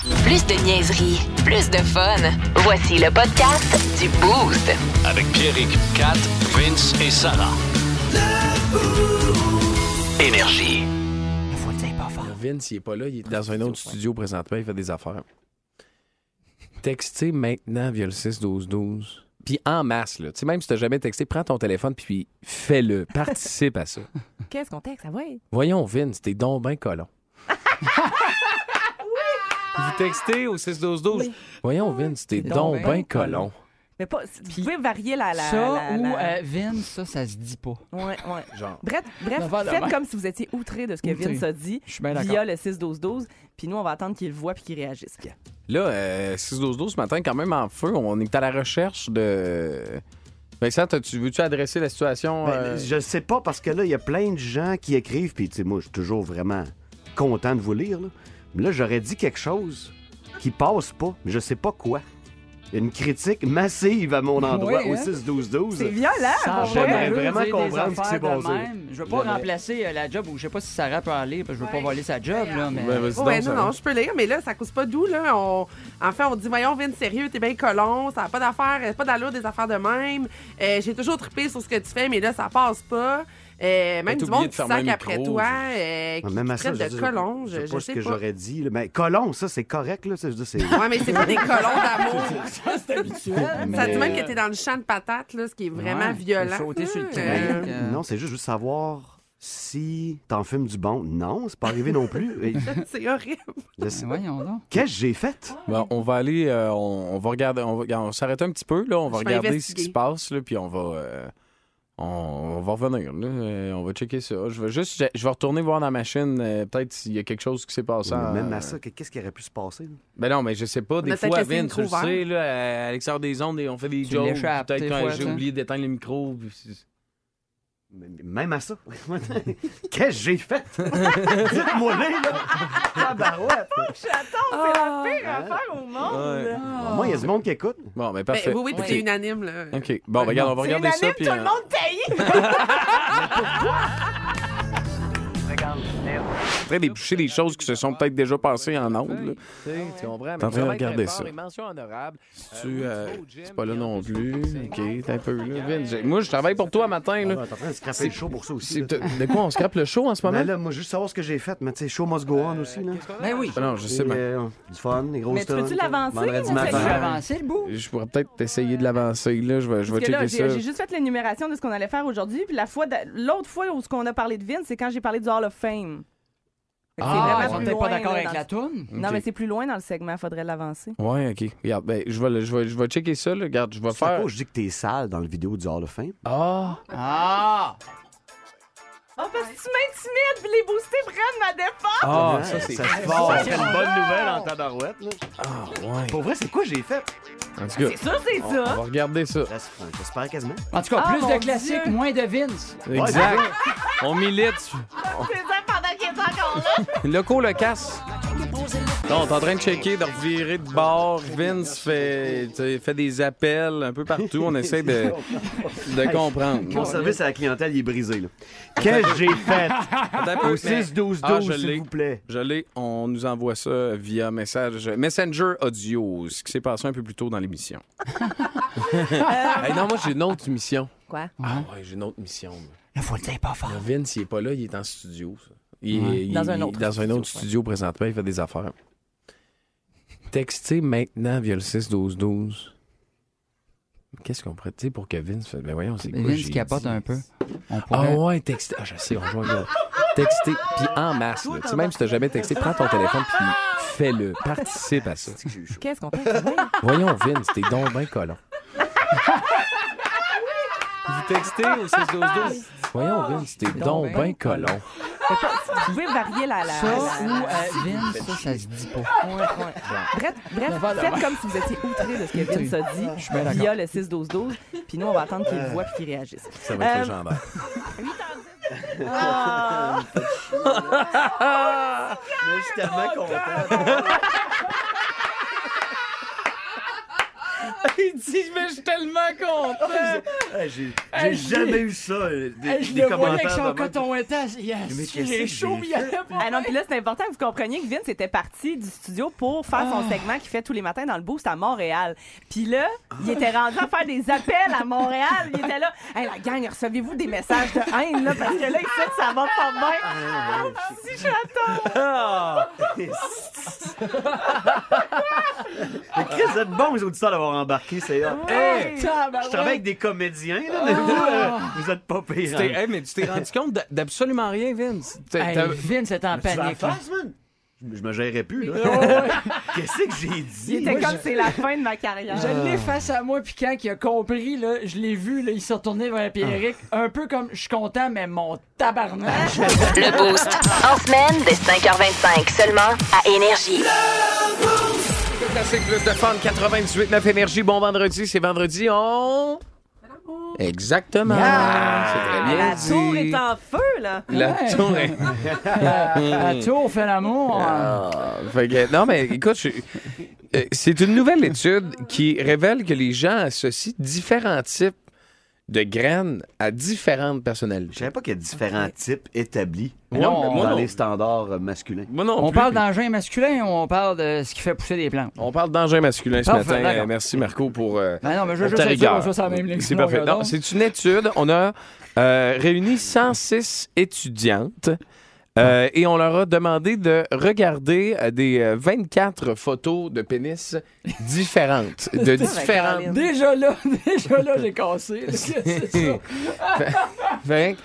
Plus de niaiserie, plus de fun. Voici le podcast du Boost. Avec Pierrick, Kat, Vince et Sarah. Énergie. Vince, il est pas là, il est dans un autre studio présentement, il fait des affaires. Textez maintenant via le 6-12-12. Puis en masse, là. Tu sais, même si t'as jamais texté, prends ton téléphone puis fais-le. Participe à ça. Qu'est-ce qu'on texte? Ah ouais. Voyons, Vince, t'es donc ben colon. Vous textez au 6-12-12. Voyons, Vince, t'es donc ben ben colon. Mais pas, vous pouvez varier la. la ça la- ou la- euh, Vince, ça, ça se dit pas. Ouais, ouais. Genre. Bref, bref faites comme si vous étiez outré de ce que Outré. Vince a dit Je suis bien via le 6-12-12. Puis nous, on va attendre qu'il le voit puis qu'il réagisse. Là, euh, 6-12-12 ce matin, quand même en feu. On est à la recherche de. Vincent, tu veux-tu adresser la situation? Ben, euh, Je sais pas, parce que là, il y a plein de gens qui écrivent, puis tu sais, moi, je suis toujours vraiment content de vous lire. Là, là j'aurais dit quelque chose qui passe pas, mais je sais pas quoi. Il y a une critique massive à mon endroit Oui, au hein? 6-12-12. C'est violent! J'aimerais vraiment comprendre ce qui s'est. Je veux pas remplacer euh, la job, ou je sais pas si Sarah peut aller, parce que je veux pas voler sa job, là, mais... ben, donc, Ouais, non, non, je peux lire, mais là, ça cause pas d'où, là. On... En fait, on dit, voyons, Vin, sérieux, t'es bien colon, ça n'a pas d'affaires, pas d'allure des affaires de même. Euh, J'ai toujours trippé sur ce que tu fais, mais là, ça passe pas. Euh, même du monde de qui sac après micro, toi, je- euh, qui Même à ça, traite je de dis- colon, je je, sais pas ce que pas. j'aurais dit. là. Mais colon, ça, c'est correct, là. ça, je c'est- Ouais, mais c'est pas des colons d'amour. c'est habituel. Ça dit même que t'es dans le champ de patates, là, ce qui est vraiment Ouais, violent. sauter sur le Euh, euh, Non, c'est juste, juste savoir si t'en fumes du bon. Non, c'est pas arrivé non plus. Et c'est horrible. je sais- Voyons donc. Qu'est-ce que j'ai fait? Bon, on va aller, euh, on, on va regarder, on va, on s'arrête un petit peu, là, on va Je vais regarder ce investiguer. qui se passe, là, puis on va, euh, on, on va revenir, là, euh, on va checker ça. Je vais juste, je, vais retourner voir dans la machine, euh, peut-être s'il y a quelque chose qui s'est passé. Même à ça, qu'est-ce qui aurait pu se passer? là? Ben non, mais je sais pas, des fois, Vince, tu le sais, là, à Alexandre des Ondes, on fait des Tu jokes, peut-être quand j'ai oublié d'éteindre le micro, puis Même à ça. Qu'est-ce que j'ai fait? Dites-moi là. Tabarouette. J'attends, c'est la pire affaire au monde! Ouais. Moi, il y a du monde qui écoute. Bon, ben Ben, parfait. oui, oui, puis Ok. c'est unanime, là. OK. Bon, ben, regarde, on va regarder ça, unanime, puis... tout euh, le monde paye! en train d'éboucher des choses qui se sont peut-être déjà passées en ondes. Tu comprends? T'es en train de regarder ça. Honorables. Tu, euh, c'est pas là non plus. OK, t'es un peu là. Vince, j'ai- Moi, je travaille pour toi matin. Là. Ah, T'es en train de scraper le show pour ça aussi. C'est- là. De quoi on scrape le show en ce moment? Mais là, moi, juste savoir ce que j'ai fait. Mais tu sais, show must go on aussi. Là. Ben oui. Ah non, je sais euh, du fun, des grosses Mais tu peux-tu tunes, l'avancer, Vendredi matin. avancer le bout. Je pourrais peut-être essayer de l'avancer. Là. Je vais, je vais Parce que là, checker j'ai ça. j'ai juste fait l'énumération de ce qu'on allait faire aujourd'hui. Puis la fois, de- l'autre fois où ce qu'on a parlé de Vince, c'est quand j'ai parlé du Hall of Fame. Ah, peut-être loin, pas d'accord avec la toune. Non, mais c'est plus loin dans le segment, faudrait l'avancer. Ouais, OK. Regarde, ben, je, vais, je, vais, je vais checker ça. Là. Regarde, je vais faire... que je dis que t'es sale dans le vidéo du Hall of Fame. Ah! Ah! Oh, parce que tu m'intimides, puis les boostés prennent ma défense! Ah, Hein? ça, c'est ça, fort. ça serait une bonne nouvelle en tabarouette. Là. Ah, ouais. Pour vrai, c'est quoi j'ai fait? En tout cas, C'est ça, c'est on, on ça! va regarder ça. J'espère j'espère quasiment. En tout cas, Ah, plus mon de classiques, Dieu. moins de Vince. Exact. On milite. C'est ça pendant qu'il est encore là! Loco le casse. Non, on est en train de checker, de revirer de bord. Vince fait, des appels un peu partout. On essaie de, de comprendre. Mon service à la clientèle, il est brisé. là. Qu'est-ce que j'ai fait? Au mais- 6-12-12, Ah, je l'ai. s'il vous plaît. Je l'ai. On nous envoie ça via message Messenger Audio, ce qui s'est passé un peu plus tôt dans l'émission. Hey, non, moi, j'ai une autre mission. Quoi? Ah ouais, j'ai une autre mission. Là, faut le dire pas fort. Le Vince, il est pas là, il est en studio. ça. Il, est- Ouais. il- Dans un autre dans un studio, autre studio présentement, il fait des affaires. Textez maintenant via le 6-12-12. Qu'est-ce qu'on pourrait dire pour que Vince fait. Ben voyons, c'est quoi? Vince capote dit? un peu. On Ah ouais, textez. Ah, je sais, on joue. Textez, puis en masse. là. Tu sais, même si t'as jamais texté, prends ton téléphone puis fais-le. Participe à ça. Qu'est-ce qu'on? Oui. Voyons, Vince, t'es donc ben colon. Vous textez au 6-12-12. Voyons, Vince, t'es donc ben colon. Vous pouvez varier la. la, Ça la- ou euh, Vince, ça, ça se dit pas. Ouais, ouais. Bref, bref faites comme si vous étiez outré de ce que Vince a dit Je suis bien via le 6-12-12. Puis nous, on va attendre qu'il le voit puis qu'il réagisse. Ça va être Euh, légendaire. Ah! Je suis tellement content. Il dit, mais je suis tellement content. J'ai jamais eu ça, euh, des, je des le voyais commentaires avec son coton étant. Yes, j'ai que chaud, il allait pas. Ah non, puis là, c'est important que vous compreniez que Vince était parti du studio pour faire son segment qu'il fait tous les matins dans le boost à Montréal. Puis là, il était rendu à faire des appels à Montréal. Il était là. Hey, la gang, recevez-vous des messages de haine, là, parce que là, ici, ça va pas bien. Ah, si j'attends. Vous êtes bons, les auditeurs, d'avoir embarqué. C'est hot. Hey! Je travaille avec des comédiens, là, mais vous, euh, vous êtes pas pire. Tu t'es- hey, mais tu t'es rendu compte d'absolument rien, Vince? T'as- Hey, t'as- Vince est en Tu vas panique. là. face, man? Je je me gérerais plus, là. Qu'est-ce que j'ai dit? Il était Moi, comme je- c'est la fin de ma carrière. Je l'ai face à moi, puis quand il a compris, là, je l'ai vu, là, il s'est retourné vers Pierrick, un peu comme je suis content, mais mon tabarnak. Le Boost. En semaine, dès 5h25, seulement à Énergie. Classique plus de fun, 98.9 Énergie. Bon vendredi, c'est vendredi, on... Exactement. C'est très bien La tour est en feu, là. La Ouais. tour est... à tour, fait l'amour. Ah, non, mais écoute, je- euh, c'est une nouvelle étude qui révèle que les gens associent différents types de graines à différentes personnalités. Je savais pas qu'il y a différents types établis Mais non, dans moi les standards euh, masculins. Moi non On plus. parle d'engin masculin ou on parle de ce qui fait pousser des plantes? On parle d'engin masculin ce Parfait, matin. d'accord. Euh, merci Marco pour euh, Ben non, mais je veux ta juste être sûr rigueur. qu'on soit sur la même ligne. C'est parfait. Non, c'est une étude. On a euh, réuni 106 étudiantes. Euh, et on leur a demandé de regarder euh, des euh, 24 photos de pénis différentes. De différentes. Déjà là, déjà là, j'ai cassé. là. C'est ça. Fait que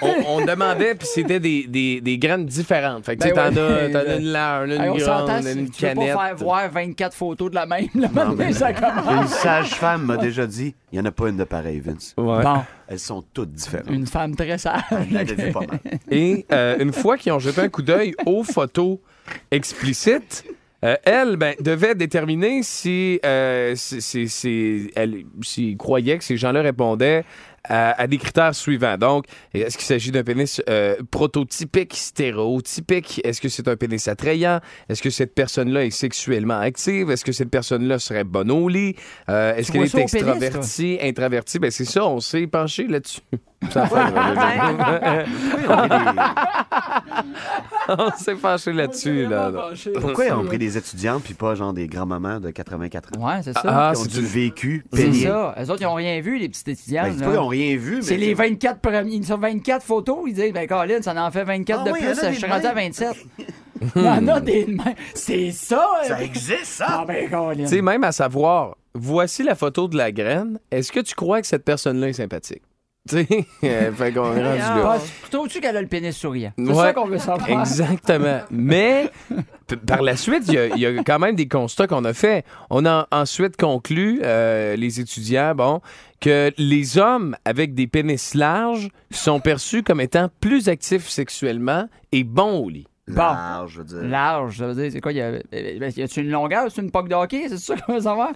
on, on demandait, puis c'était des, des, des graines différentes. Fait que tu sais, Ben t'en as, t'en as une large, une Hey, on s'entend, grande, une tu peux canette. pas faire voir 24 photos de la même, maintenant, ça commence. Une sage-femme m'a déjà dit il n'y en a pas une de pareille, Vince. Ouais. Bon, Elles sont toutes différentes. une femme très sage. Vu pas mal. Et euh, une fois qu'ils ont jeté un coup d'œil aux photos explicites, euh, elle ben, devait déterminer si, euh, si, si- si- elle, s'ils croyaient que ces gens-là répondaient à, à des critères suivants. Donc, est-ce qu'il s'agit d'un pénis euh, prototypique, stéréotypique? Est-ce que c'est un pénis attrayant? Est-ce que cette personne-là est sexuellement active? Est-ce que cette personne-là serait bonne au lit? Euh, est-ce qu'elle est extravertie, introvertie? Ben, c'est ça, on s'est penché là-dessus. Ça on, pris des... on s'est penché là-dessus. Là, là. Pourquoi ils ont pris des étudiantes puis pas genre des grands-mamans de 84 ans? Ouais, c'est ça. Ah, qui ont c'est du vécu c'est ça. Eux autres, ils n'ont rien vu, les petites étudiantes. Ben, pas qu'ils ont rien vu, mais C'est les 24 premiers. Ils sont 24 photos. Ils disent, ben, Colin, ça en fait 24 Ah de oui, plus. Je suis rendu à même. 27. Il y en a des. C'est ça. Ça hein? existe, ça! Ah, ben, Colin. Tu sais, même à savoir, voici la photo de la graine. Est-ce que tu crois que cette personne-là est sympathique? Tu sais, euh, fait qu'on est rendu là. Ah, Trouves-tu qu'elle a le pénis souriant? C'est Ouais. ça qu'on veut savoir. Exactement. Mais par la suite, il y a- il y, a quand même des constats qu'on a faits. On a ensuite conclu, euh, les étudiants, bon, que les hommes avec des pénis larges sont perçus comme étant plus actifs sexuellement et bons au lit. Large, je veux dire. Large, ça veut dire, c'est quoi? Y a, y a-tu une longueur? C'est une poque de hockey? C'est ça qu'on veut savoir?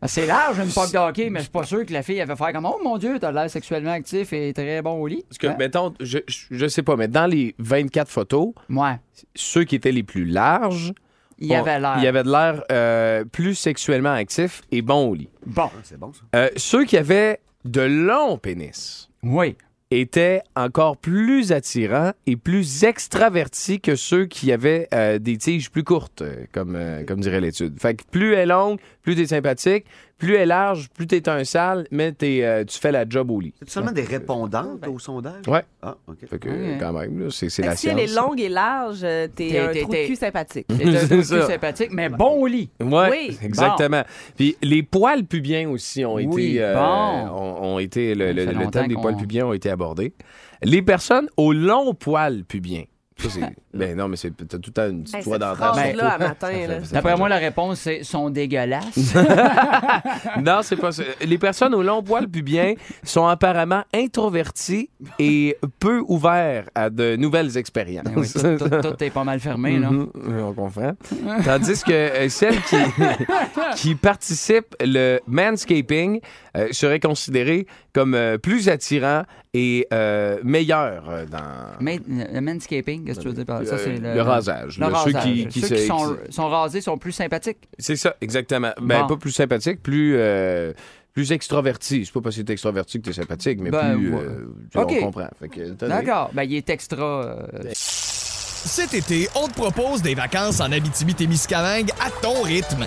Ah, C'est large, une poque de hockey, mais je suis pas sûr que la fille, elle va faire comme Oh mon Dieu, t'as l'air sexuellement actif et très bon au lit. Parce que, Hein? mettons, je, je, sais pas, mais dans les 24 photos, Ouais. ceux qui étaient les plus larges, Il y avait l'air. il y avait de l'air euh, plus sexuellement actif et bon au lit. Bon. Ah, C'est bon, ça. Euh, ceux qui avaient de longs pénis Oui. Étaient encore plus attirants et plus extravertis que ceux qui avaient euh, des tiges plus courtes, euh, comme, euh, comme dirait l'étude. Fait que plus elle est longue, plus t'es sympathique, plus elle est large, plus t'es un sale, mais t'es, euh, tu fais la job au lit. C'est seulement des répondantes au sondage? Ouais. Ah, OK. Fait que, Ouais. quand même, là, c'est, c'est Fait la que si elle est science. longue et large, euh, t'es T'es- un t'es- trou de t'es- cul sympathique. C'est un ça. sympathique, mais bon au lit. Ouais, Oui. exactement. Puis les poils pubiens aussi ont Oui, été, euh, bon. ont, ont été le, le- thème des poils pubiens ont été abordés. Les personnes aux longs poils pubiens, ça c'est Ben non, mais c'est t'as tout le temps une petite Hey, voix cette d'entendre. phrase-là, à matin, là. D'après moi, la réponse, c'est sont dégueulasses. Non, c'est pas ça. Les personnes au long poil pubien sont apparemment introverties et peu ouverts à de nouvelles expériences. Ben oui, tout, tout- tout est pas mal fermé, là. Mhm, on comprend. Tandis que euh, celles qui, qui participent, le manscaping, euh, serait considéré comme euh, plus attirant et euh, meilleur euh, dans Mais le manscaping, qu'est-ce que tu veux dire par ça? C'est le rasage, Le là, ceux qui- qui Ceux se- qui sont, rasés sont plus sympathiques. C'est ça, exactement. Ben, Bon. pas plus sympathique, plus, euh, plus extroverti. C'est pas parce que t'es extroverti que t'es sympathique, mais Ben, plus. ouais. euh, tu vois, OK. On comprend. D'accord. Ben, il est extra. euh, Cet été, on te propose des vacances en Abitibi-Témiscamingue à ton rythme.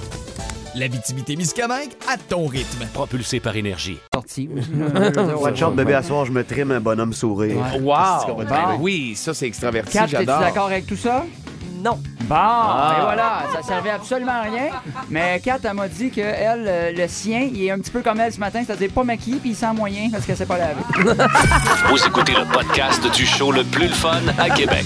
L'Abitibi-Témiscamingue à ton rythme. Propulsé par énergie. sorti. Watch out, bébé, à soir, je me trime un bonhomme sourire. Ouais. Wow! Ben dire? oui, ça, c'est extraverti. Kat, es-tu J'adore. d'accord avec tout ça? Non. Bon, et voilà, ça servait absolument à rien. Mais Kat, elle m'a dit que elle, euh, le sien, il est un petit peu comme elle ce matin, c'est-à-dire pas maquillé puis il sent moyen parce qu'elle s'est pas lavé. Vous écoutez le podcast du show le plus le fun à Québec.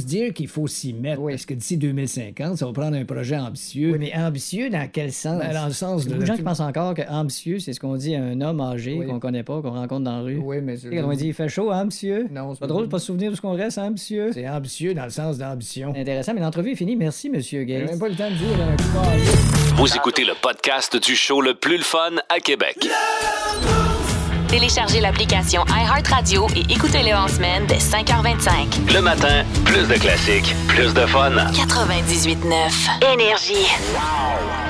juste dire qu'il faut s'y mettre. Oui. Parce que d'ici 2050, ça va prendre un projet ambitieux. Oui, mais ambitieux dans quel sens? Ben, dans le sens Il y a de. de gens qui pensent encore que ambitieux, c'est ce qu'on dit à un homme âgé Oui. qu'on connaît pas, qu'on rencontre dans la rue. Oui, mais. Quand on dit il fait chaud, hein, monsieur? Non, C'est pas drôle de pas se souvenir de ce qu'on reste, hein, monsieur? C'est ambitieux dans le sens d'ambition. Intéressant, mais l'entrevue est finie. Merci, monsieur Gates. même pas le temps de dire un coup Vous écoutez le podcast du show le plus le fun à Québec. Téléchargez l'application iHeartRadio et écoutez-le en semaine dès 5h25. Le matin, plus de classiques, plus de fun. 98.9 Énergie.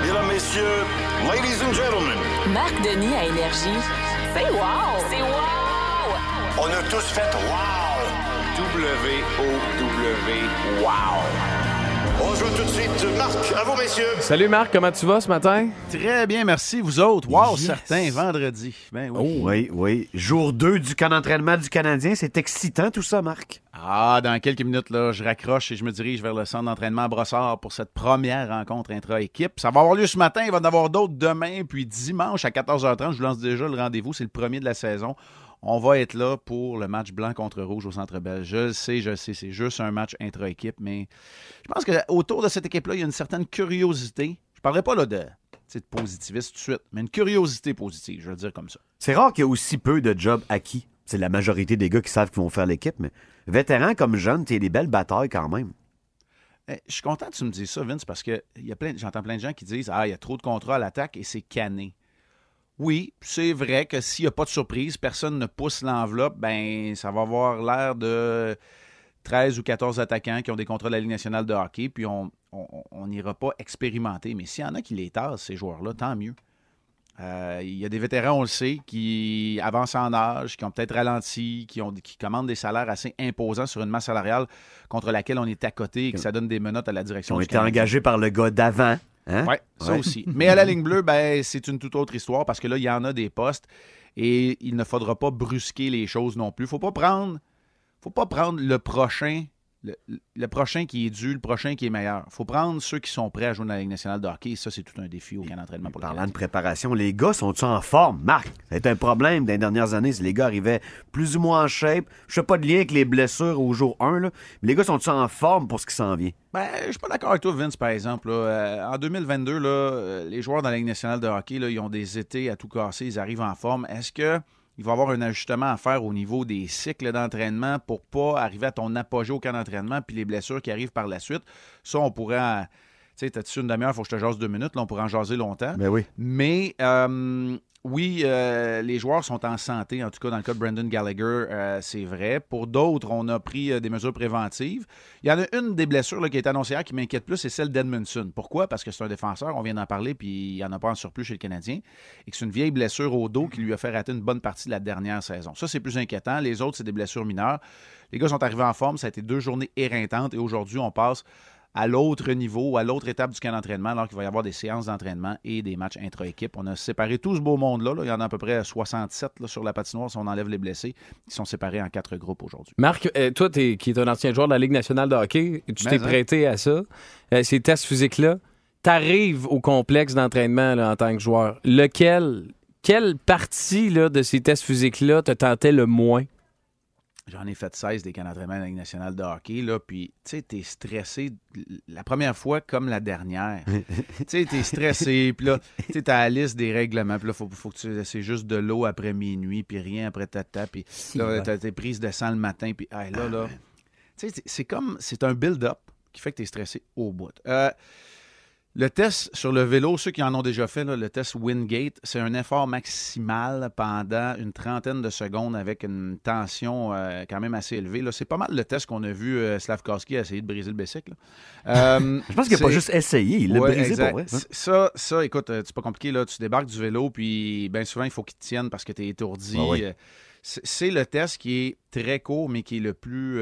Mesdames, Messieurs, Ladies and Gentlemen, Marc Denis à Énergie. C'est wow! C'est wow! on a tous fait wow! W-O-W, wow! Joue tout de suite. Marc, à vous, messieurs. Salut Marc, comment tu vas ce matin? Très bien, merci. Vous autres? Wow, Yes. certain, vendredi. Ben oui. Oui, oui. Jour 2 du camp d'entraînement du Canadien. C'est excitant tout ça, Marc. Ah, dans quelques minutes, là, je raccroche et je me dirige vers le centre d'entraînement à Brossard pour cette première rencontre intra-équipe. Ça va avoir lieu ce matin, il va y en avoir d'autres demain, puis dimanche à 14h30, je vous lance déjà le rendez-vous, c'est le premier de la saison. On va être là pour le match blanc contre rouge au Centre Bell. Je le sais, je le sais, c'est juste un match intra-équipe, mais je pense que autour de cette équipe-là, il y a une certaine curiosité. Je parlerai pas là de, tu de positiviste tout de suite, mais une curiosité positive, je le dire comme ça. C'est rare qu'il y ait aussi peu de jobs acquis. C'est la majorité des gars qui savent qu'ils vont faire l'équipe, mais vétérans comme jeunes, t'as des belles batailles quand même. Eh, Je suis content que tu me dises ça, Vince, parce que il y a plein, j'entends plein de gens qui disent Ah, il y a trop de contrats à l'attaque et c'est canné. Oui, c'est vrai que s'il n'y a pas de surprise, personne ne pousse l'enveloppe, ben ça va avoir l'air de 13 ou 14 attaquants qui ont des contrats de la Ligue nationale de hockey, puis on n'ira pas expérimenter. Mais s'il y en a qui les tassent, ces joueurs-là, tant mieux. Euh, Il y a des vétérans, on le sait, qui avancent en âge, qui ont peut-être ralenti, qui, ont, qui commandent des salaires assez imposants sur une masse salariale contre laquelle on est à côté et que ça donne des menottes à la Ils direction ont du été engagés par le gars d'avant. Hein? Oui, ça Ouais. aussi. Mais à la ligne bleue, ben, c'est une toute autre histoire parce que là, il y en a des postes et il ne faudra pas brusquer les choses non plus. faut pas prendre faut pas prendre le prochain le, le prochain qui est dû, le prochain qui est meilleur. faut prendre ceux qui sont prêts à jouer dans la Ligue nationale de hockey. Ça, c'est tout un défi au camp d'entraînement pour Parlant de préparation, les gars sont-ils en forme, Marc? Ça a été un problème dans les dernières années. Si les gars arrivaient plus ou moins en shape, je fais pas de lien avec les blessures au jour 1, là, mais les gars sont-ils en forme pour ce qui s'en vient? Ben, je suis pas d'accord avec toi, Vince, par exemple. là. Euh, en 2022, là, euh, les joueurs dans la Ligue nationale de hockey, là, ils ont des étés à tout casser, ils arrivent en forme. Est-ce que il va y avoir un ajustement à faire au niveau des cycles d'entraînement pour pas arriver à ton apogée au camp d'entraînement puis les blessures qui arrivent par la suite. Ça, on pourrait. Sais, t'as-tu une demi-heure, il faut que je te jase deux minutes. Là, on pourrait en jaser longtemps. Ben oui. Mais euh, oui, euh, les joueurs sont en santé, en tout cas dans le cas de Brendan Gallagher, euh, c'est vrai. Pour d'autres, on a pris des mesures préventives. Il y en a une des blessures là, qui a été annoncée hier qui m'inquiète plus, c'est celle d'Edmondson. Pourquoi? Parce que c'est un défenseur, on vient d'en parler, puis il n'y en a pas en surplus chez le Canadien, et que c'est une vieille blessure au dos qui lui a fait rater une bonne partie de la dernière saison. Ça, c'est plus inquiétant. Les autres, c'est des blessures mineures. Les gars sont arrivés en forme, ça a été deux journées éreintantes, et aujourd'hui, on passe à l'autre niveau, à l'autre étape du camp d'entraînement, alors qu'il va y avoir des séances d'entraînement et des matchs intra-équipe. On a séparé tout ce beau monde-là. là. Il y en a à peu près 67 là, sur la patinoire si on enlève les blessés. Ils sont séparés en quatre groupes aujourd'hui. Marc, euh, toi, qui es un ancien joueur de la Ligue nationale de hockey, tu t'es hein. prêté à ça. Euh, ces tests physiques-là, t'arrives au complexe d'entraînement en tant que joueur. Lequel, quelle partie là, de ces tests physiques-là te tentait le moins? J'en ai fait 16 des camps d'entraînement de la Ligue nationale de hockey. Là, puis, tu sais, t'es stressé la première fois comme la dernière. tu sais, t'es stressé. Puis là, tu sais, t'as la liste des règlements. Puis là, faut, faut que tu... c'est juste de l'eau après minuit, puis rien après tata. Puis là, ouais. t'as tes prises de sang le matin. Puis ah, là, là. Tu sais, c'est- c'est comme. C'est un build-up qui fait que t'es stressé au bout. Euh, le test sur le vélo, ceux qui en ont déjà fait, là, le test Wingate, c'est un effort maximal pendant une trentaine de secondes avec une tension euh, quand même assez élevée. C'est pas mal le test qu'on a vu euh, Slavkowski essayer de briser le bicycle. Euh, Je pense qu'il n'a pas juste essayé, il l'a Ouais, brisé exact. pour vrai. hein. Ça, ça, écoute, euh, c'est pas compliqué. Là. Tu débarques du vélo, puis bien souvent, il faut qu'il te tienne parce que tu es étourdi. Ah oui. C'est le test qui est très court, mais qui est le plus.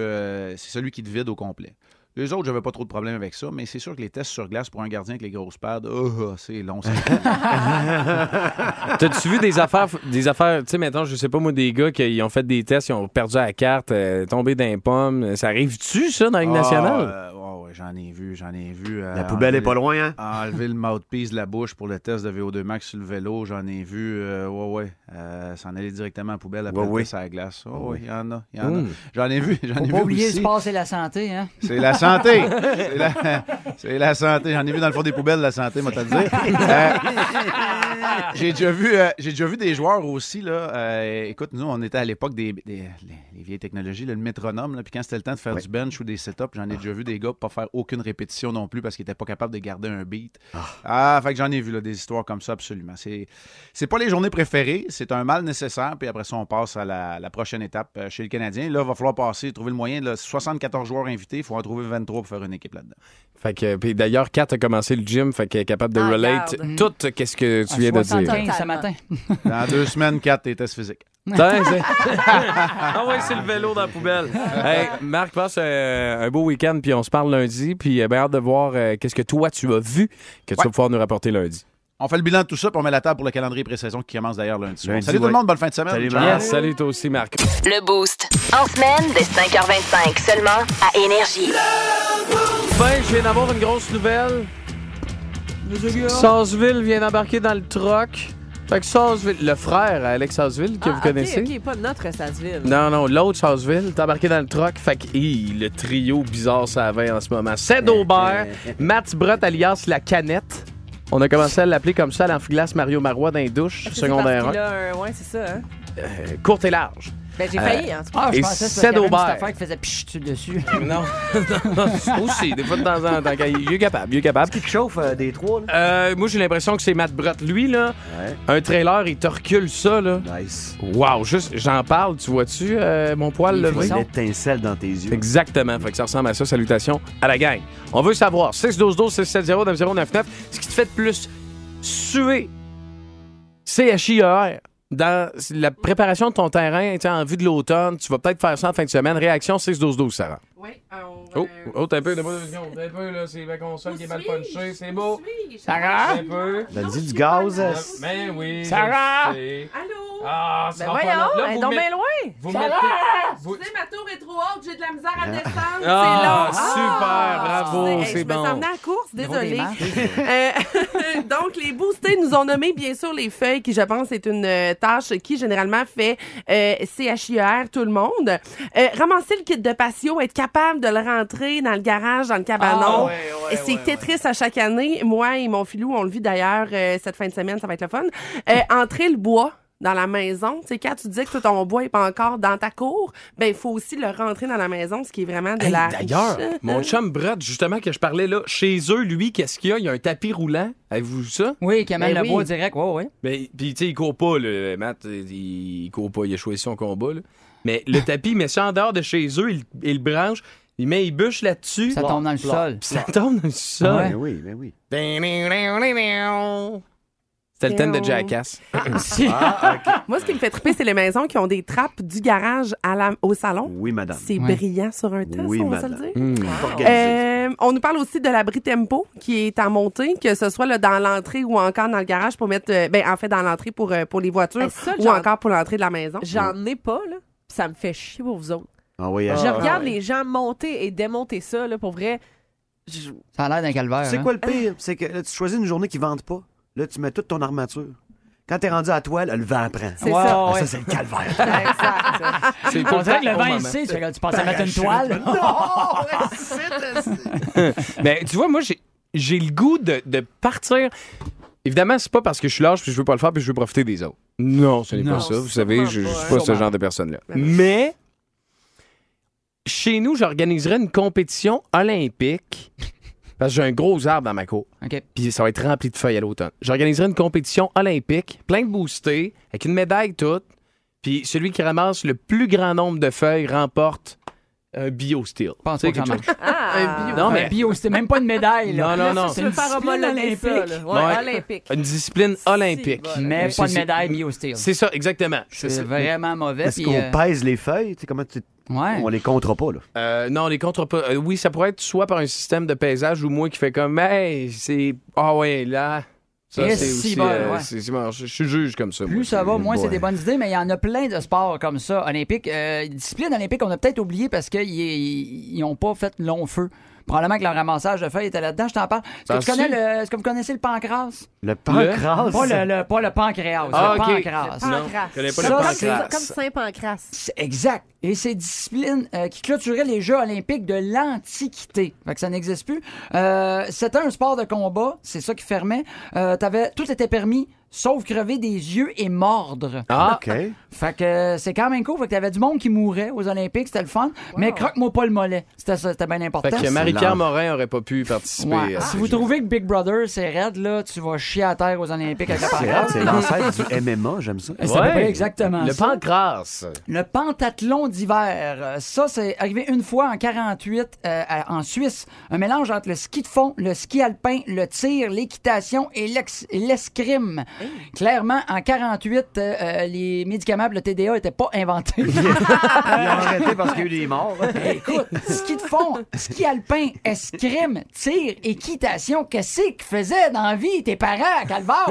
c'est celui qui te vide au complet. Les autres, j'avais pas trop de problème avec ça, mais c'est sûr que les tests sur glace pour un gardien avec les grosses pads, oh, c'est long. T'as-tu vu des affaires, des affaires, tu sais, maintenant, je sais pas moi, des gars qui ont fait des tests, ils ont perdu la carte, euh, tombé dans les pommes. Ça arrive-tu, ça, dans la Ligue Ah, nationale? euh, j'en ai vu, j'en ai vu. euh, La poubelle enlever- est pas loin, hein? Enlever le mouthpiece de la bouche pour le test de VO2 max sur le vélo, j'en ai vu. euh, ouais, ouais. Euh, S'en aller directement à la poubelle après Ouais, le ouais. test à la glace. Ouais, ouais, il y en a. il y en a. J'en ai vu, j'en ai pas vu oublier le sport, c'est la santé, hein? C'est la santé. C'est la, c'est la santé. J'en ai vu dans le fond des poubelles, la santé, moi, dire. Euh, j'ai déjà vu, euh, j'ai déjà vu des joueurs aussi là. euh, écoute, nous, on était à l'époque des, des- les, les vieilles technologies, là, le métronome. Là, puis quand c'était le temps de faire du bench ou des setups, j'en ai déjà vu des gars pas faire aucune répétition non plus parce qu'ils étaient pas capables de garder un beat. Ah, fait que j'en ai vu là, des histoires comme ça absolument. C'est, c'est pas les journées préférées, c'est un mal nécessaire. Puis après ça, on passe à la, la prochaine étape euh, chez le Canadien. Là, il va falloir passer, trouver le moyen. Là, 74 joueurs invités, il faut en trouver 23 pour faire une équipe là-dedans. Fait que, puis d'ailleurs, Kat a commencé le gym, fait qu'elle est capable de Ah, relate regarde. tout qu'est-ce que tu viens de dire. 75 ce matin. Dans deux semaines, 4 tes tests physiques. Ah ouais, c'est le vélo dans la poubelle. Hey, Marc, passe euh, un beau week-end, puis on se parle lundi, puis euh, ben hâte de voir euh, qu'est-ce que toi tu as vu que tu vas pouvoir nous rapporter lundi. On fait le bilan de tout ça, puis on met la table pour le calendrier pré-saison qui commence d'ailleurs lundi soir. Lundi, Salut tout ouais. le monde, bonne fin de semaine. Salut, Ciao. Marc. Yes, salut toi aussi, Marc. Le Boost. En semaine, dès 5h25 seulement à Énergie. Ben, je viens d'avoir une grosse nouvelle. Sarsville vient d'embarquer dans le troc. Fait que Sarsville, le frère à Alex Sarsville, que Ah, vous ok, connaissez. OK, pas notre Sasseville. Non, non, l'autre Sarsville, t'es embarqué dans le troc. Fait que, hi, le trio bizarre, ça va en ce moment. Ced Aubert, Matt Brott alias La Canette. On a commencé à l'appeler comme ça à l'amphiglace Mario Marois dans les douches, C'est secondaire parce 1. qu'il a un- Ouais, c'est ça. Hein? Euh, courte et large. Ben, j'ai Euh, failli, en tout cas. Ah, je Et pensais que c'était une affaire qui faisait pchit dessus dessus. Non, non, aussi, des fois de temps en temps. quand Il est capable, il est capable. Qui chauffe euh, des trois, là? Euh, moi, j'ai l'impression que c'est Matt Brott. Lui, là, Ouais. un trailer, il te recule ça, là. Nice. Wow, juste, j'en parle, tu vois-tu, euh, mon poil Il levé? Une étincelle dans tes yeux. Exactement. Fait que ça ressemble à ça. Salutations à la gang. On veut savoir. 612 670 9099 Ce qui te fait de plus suer? CHIER. Dans la préparation de ton terrain, en vue de l'automne, tu vas peut-être faire ça en fin de semaine. Réaction 612 Sarah. Oui, on Oh, va- oh, t'as un peu, t'as pas de seconde. T'as un peu, là, c'est la console qui est mal punchée. C'est beau. Sarah? Un peu. Donne-y du gaz. euh, Ben oui. je Sarah? Allô? Ah, ça Ben voyons, elle est vous donc met- bien loin. Vous mettez. vous- Excusez, ma tour est trop haute, j'ai de la misère à descendre. Ah, c'est long. super, bravo, Hey, c'est je bon. me suis à la course, désolée. Euh, donc, les boostés nous ont nommé, bien sûr, les feuilles, qui, je pense, est une euh, tâche qui, généralement, fait euh, CHIR, tout le monde. Euh, ramasser le kit de patio, être capable de le rentrer dans le garage, dans le cabanon. Ah, ouais, ouais, Et c'est ouais, Tetris à chaque année. Moi et mon filou, on le vit d'ailleurs euh, cette fin de semaine, ça va être le fun. Euh, entrer le bois dans la maison. Tu sais, quand tu disais que ton bois est pas encore dans ta cour, ben il faut aussi le rentrer dans la maison, ce qui est vraiment de Hey, la D'ailleurs, mon chum Brett, justement, que je parlais là, chez eux, lui, qu'est-ce qu'il y a? Il y a un tapis roulant. Avez-vous vu ça? Oui, qui amène Ben le oui. bois direct. Ouais, ouais. Ben, puis, tu sais, il court pas, là, Matt. Il, il court pas, il a choisi son combat, là. Mais le tapis, il met ça en dehors de chez eux, il, il le branche, il met les bûches là-dessus. Ça tombe dans le Puis sol. ça tombe dans le sol. Ouais. Ben oui, ben oui. C'était le thème de Jackass. Moi, ce qui me fait triper, c'est les maisons qui ont des trappes du garage à la- au salon. Oui, madame. C'est brillant sur un test, Oui, on va se le madame. dire. Organisé. Euh, on nous parle aussi de l'abri tempo qui est à monter, que ce soit là, dans l'entrée ou encore dans le garage pour mettre, euh, ben en fait dans l'entrée pour euh, pour les voitures ça, ou encore pour l'entrée de la maison. J'en ai pas, là. Puis Ça me fait chier pour vous autres. Ah oui, Je ah, regarde ouais. les gens monter et démonter ça, là, pour vrai. Je- Ça a l'air d'un calvaire. C'est hein. quoi le pire? C'est que là, tu choisis une journée qui ne vende pas. Là, tu mets toute ton armature. Quand t'es rendu à toile, le vent prend. C'est ça. Ah, ouais. ça, c'est le calvaire. Exact. C'est On dirait que le vent ici, tu tu pensais mettre une toile. Mais tu vois, moi, j'ai- j'ai le goût de, de partir. Évidemment, c'est pas parce que je suis large puis je veux pas le faire puis je veux profiter des autres. Non, ce n'est pas ça. Vous savez, je, je suis pas, pas ce hein. genre de personne-là. Mais chez nous, j'organiserais une compétition olympique parce que j'ai un gros arbre dans ma cour. OK. Puis ça va être rempli de feuilles à l'automne. J'organiserai une compétition olympique, plein de boostés, avec une médaille toute. Puis celui qui ramasse le plus grand nombre de feuilles remporte un bio-steel. Je pense Tu sais, pas que ça marche. Ah, Un bio. Non, Un mais bio, c'était même pas une médaille. Là. Non, non, non. C'est une discipline olympique. là. Ouais, Ouais. olympique. une discipline olympique. Si, Mais C'est- pas de c'est- médaille bio-steel. C'est ça, exactement. C'est C'est- vraiment mauvais. Est-ce qu'on euh, pèse les feuilles? Tu sais, comment tu... Ouais. On les comptera pas, là. Euh, non, les contre pas. euh, oui, ça pourrait être soit par un système de paysage ou moi qui fait comme, hey, c'est. Ah ouais, là. Ça, c'est si aussi. bon, euh, ouais. c'est- je, je suis juge comme ça. moi. Plus ça va, moins c'est des bonnes idées, mais il y en a plein de sports comme ça, olympiques. Euh, discipline olympique, on a peut-être oublié parce qu'ils n'ont pas fait long feu. Probablement que le ramassage de feuilles était là-dedans, je t'en parle. Est-ce que, tu connais le, est-ce que vous connaissez le pancras? Le pancras? Pas le, le- pas le pancréas, Ah, le ok. pancras. Non, Pancras. je connais pas Ça, le pancras. comme Saint-Pancras. Exact. Et c'est discipline euh, qui clôturait les Jeux olympiques de l'Antiquité. Fait que ça n'existe plus. Euh, C'était un sport de combat, c'est ça qui fermait. Euh, t'avais- tout était permis, sauf crever des yeux et mordre. Ah, OK. Fait que euh, c'est quand même cool. Fait que t'avais du monde qui mourait aux Olympiques, c'était le fun. Mais croque-moi pas le mollet. C'était ça, c'était bien important. fait que Marie-Pierre. Morin aurait pas pu participer. Ouais. à Si ce vous jeu. trouvez que Big Brother c'est raide, là, tu vas chier à terre aux Olympiques avec la C'est pancarte. c'est l'ancêtre du MMA, j'aime ça. C'est à peu Ouais. près exactement Le ça. pancras. Le pentathlon d'hiver, euh, ça c'est arrivé une fois en 48 euh, à- en Suisse. Un mélange entre le ski de fond, le ski alpin, le tir, l'équitation et l'ex- et l'escrime. Clairement, en 48, euh, euh, les médicaments le TDA n'étaient pas inventés. Ils ont arrêté parce qu'il y a eu des morts. Écoute, ski de fond, ski alpin, escrime, tir, équitation, qu'est-ce qu'ils faisaient dans la vie, tes parents, Calvas?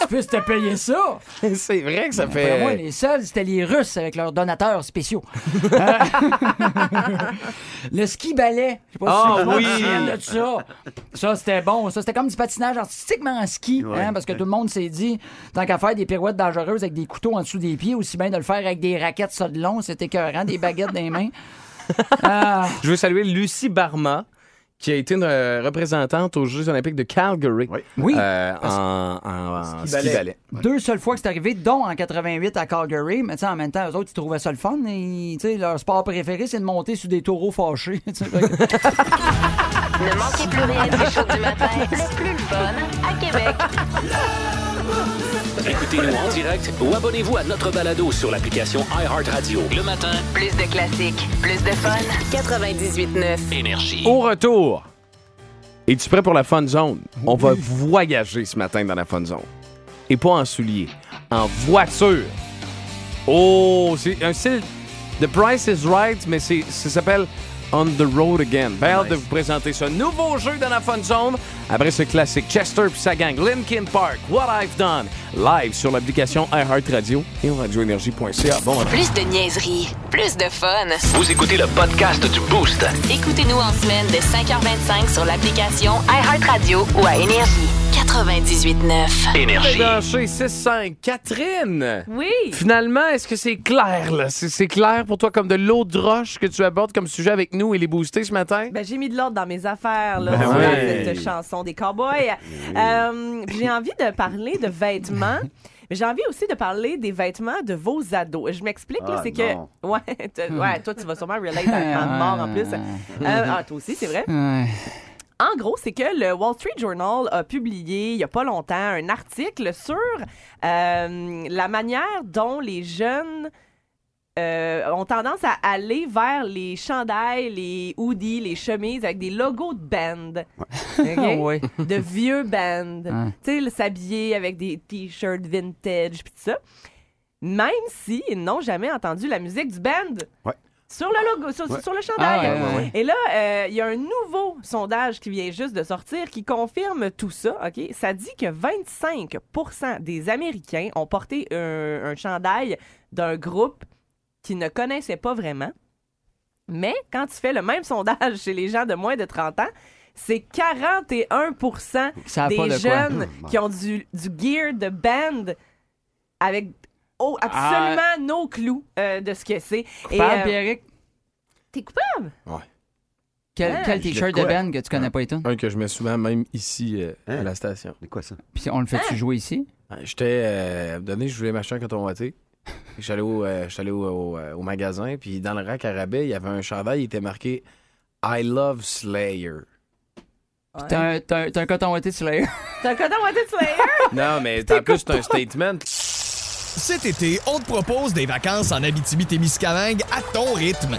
tu peux te payer ça? c'est vrai que ça Après moi, fait. les seuls, c'était les Russes avec leurs donateurs spéciaux. Euh, le ski ballet. Je sais pas Ah, si vous oui. ça. Ça, c'était bon. Ça, c'était comme du patinage artistiquement en ski. Ouais. hein, parce que tout le monde s'est dit, tant qu'à faire des pirouettes dangereuses avec des couteaux en dessous des pieds, aussi bien de le faire avec des raquettes ça de long, c'était écœurant, des baguettes dans les mains. Ah, Je veux saluer Lucie Barma, qui a été une euh, représentante aux Jeux Olympiques de Calgary. Oui. oui. Euh, en, en- en ski ballet. ballet. Deux seules fois que c'est arrivé, dont en 88 à Calgary. Mais en même temps, eux autres, ils trouvaient ça le fun. Et, tu sais, leur sport préféré, c'est de monter sur des taureaux fâchés. Ne manquez plus rien du show du matin, le plus le fun à Québec. Écoutez-nous en direct ou abonnez-vous à notre balado sur l'application iHeartRadio. Le matin, Plus de classiques, plus de fun. 98.9. énergie. Au retour, es-tu prêt pour la Fun Zone? On va voyager ce matin dans la Fun Zone. Et pas en soulier, en voiture. Oh, c'est un style The Price is Right, mais c'est, ça s'appelle On the Road Again. Bien hâte de vous présenter ce nouveau jeu dans la Fun Zone. Après ce classique, Chester puis sa gang, Linkin Park, What I've Done, live sur l'application iHeartRadio et au radioénergie.ca. Bon. Plus de niaiserie, plus de fun. Vous écoutez le podcast du Boost. Écoutez-nous en semaine de 5h25 sur l'application iHeartRadio ou à Énergie. 98.9. Énergie. Pédanché 6-5, Catherine! Oui. Finalement, est-ce que c'est clair, là? C'est clair pour toi comme de l'eau de roche que tu abordes comme sujet avec nous? Et les boostés ce matin? Ben, j'ai mis de l'ordre dans mes affaires, là, Ben ouais. cette chanson des cowboys. Euh, j'ai envie de parler de vêtements. Mais j'ai envie aussi de parler des vêtements de vos ados. Je m'explique, là, Ah, c'est que. Ouais, toi, tu vas sûrement relate à ma mort en plus. Euh, ah, toi aussi, c'est vrai. En gros, c'est que le Wall Street Journal a publié il n'y a pas longtemps un article sur euh, la manière dont les jeunes euh, ont tendance à aller vers les chandails, les hoodies, les chemises avec des logos de band. OK? Ouais. De vieux bands. Ouais. Tu sais, le s'habiller avec des t-shirts vintage puis tout ça. Même s'ils n'ont jamais entendu la musique du band. Ouais. Sur le logo, sur, Ouais. sur le chandail. Ah, ouais, ouais, ouais. Et là, euh, il y a un nouveau sondage qui vient juste de sortir qui confirme tout ça. OK? Ça dit que 25 des Américains ont porté un, un chandail d'un groupe qu'ils ne connaissaient pas vraiment. Mais quand tu fais le même sondage chez les gens de moins de 30 ans, c'est 41 Ça a des de quoi. jeunes qui ont du, du gear de band avec oh, absolument no clou euh, de ce que c'est. Et, Parle, euh, Pierrick? T'es coupable? Quel, Ah, quel je t-shirt de band que tu connais pas et tout? Un que je mets souvent même ici euh, Hein? à la station. C'est quoi ça? Puis on le fait-tu jouer ici? Ouais, J'étais euh, donné, je voulais m'acheter un coton watté. J'allais au, euh, j'allais au, au, euh, au magasin, puis dans le rack à rabais, il y avait un chandail, il était marqué I love Slayer. Puis T'as un, t'as un- t'as un coton ouaté Slayer. T'as un coton de Slayer? Non, mais en plus, c'est un statement. Cet été, on te propose des vacances en Abitibi-Témiscamingue à ton rythme.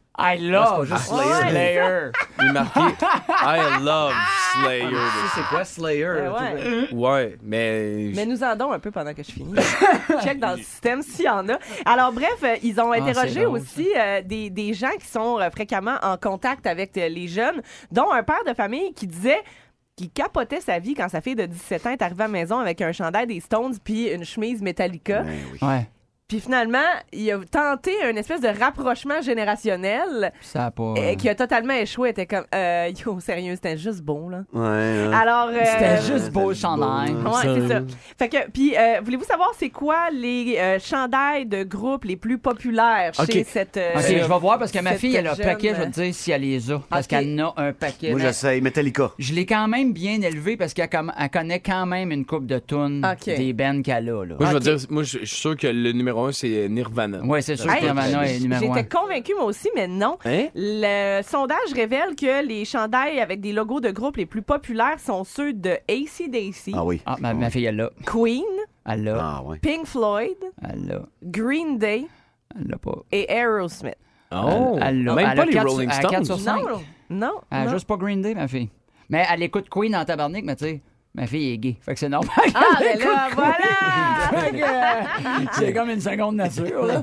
I love Ouais, Slayer. Il est marqué I love Slayer. C'est quoi Slayer? Euh, ouais. Ouais, mais. Mais nous en donnons un peu pendant que je finis. Check dans le système s'il y en a. Alors, bref, euh, ils ont Ah, interrogé aussi euh, des, des gens qui sont euh, fréquemment en contact avec euh, les jeunes, dont un père de famille qui disait qu'il capotait sa vie quand sa fille de 17 ans est arrivée à la maison avec un chandail des Stones puis une chemise Metallica. Ben oui. Ouais. Puis finalement, il a tenté une espèce de rapprochement générationnel ça a pas. euh, qui a totalement échoué. Elle était comme, euh, yo, sérieux, c'était juste bon, là. Ouais. hein. Alors, euh, C'était juste beau le chandail. Ouais, c'est ça. Fait que, puis, euh, voulez-vous savoir c'est quoi les euh, chandails de groupe les plus populaires chez Ok. cette. euh, Ok, je vais voir parce que ma cette fille, elle a un jeune- paquet, je vais te dire si elle les a. Parce Ok. qu'elle en a un paquet. Moi, j'essaye. Metallica. Je l'ai quand même bien élevée parce qu'elle elle connaît quand même une coupe de tunes Ok. des bands qu'elle a. Là. Moi, je veux dire, moi, je je suis sûr que le numéro un, c'est Nirvana. Ouais, c'est sûr Hey, que Nirvana est numéro un. J'étais convaincue, moi aussi, mais non. Hein? Le sondage révèle que les chandails avec des logos de groupe les plus populaires sont ceux de AC/DC, Ah oui. Ah, ma, ma fille, elle l'a. Queen, Elle l'a. Ah ouais. Pink Floyd, Elle l'a. Green Day Elle l'a pas. et Aerosmith. Oh! Elle- elle l'a. Même Elle pas a les Rolling elle Stones. sur cinq. Non, non, Elle a non. juste pas Green Day, ma fille. Mais elle écoute Queen en tabarnak, mais tu sais, ma fille est gay. Fait que c'est normal. Ah, qu'elle ben là, voilà! Euh, c'est comme une seconde nature. là.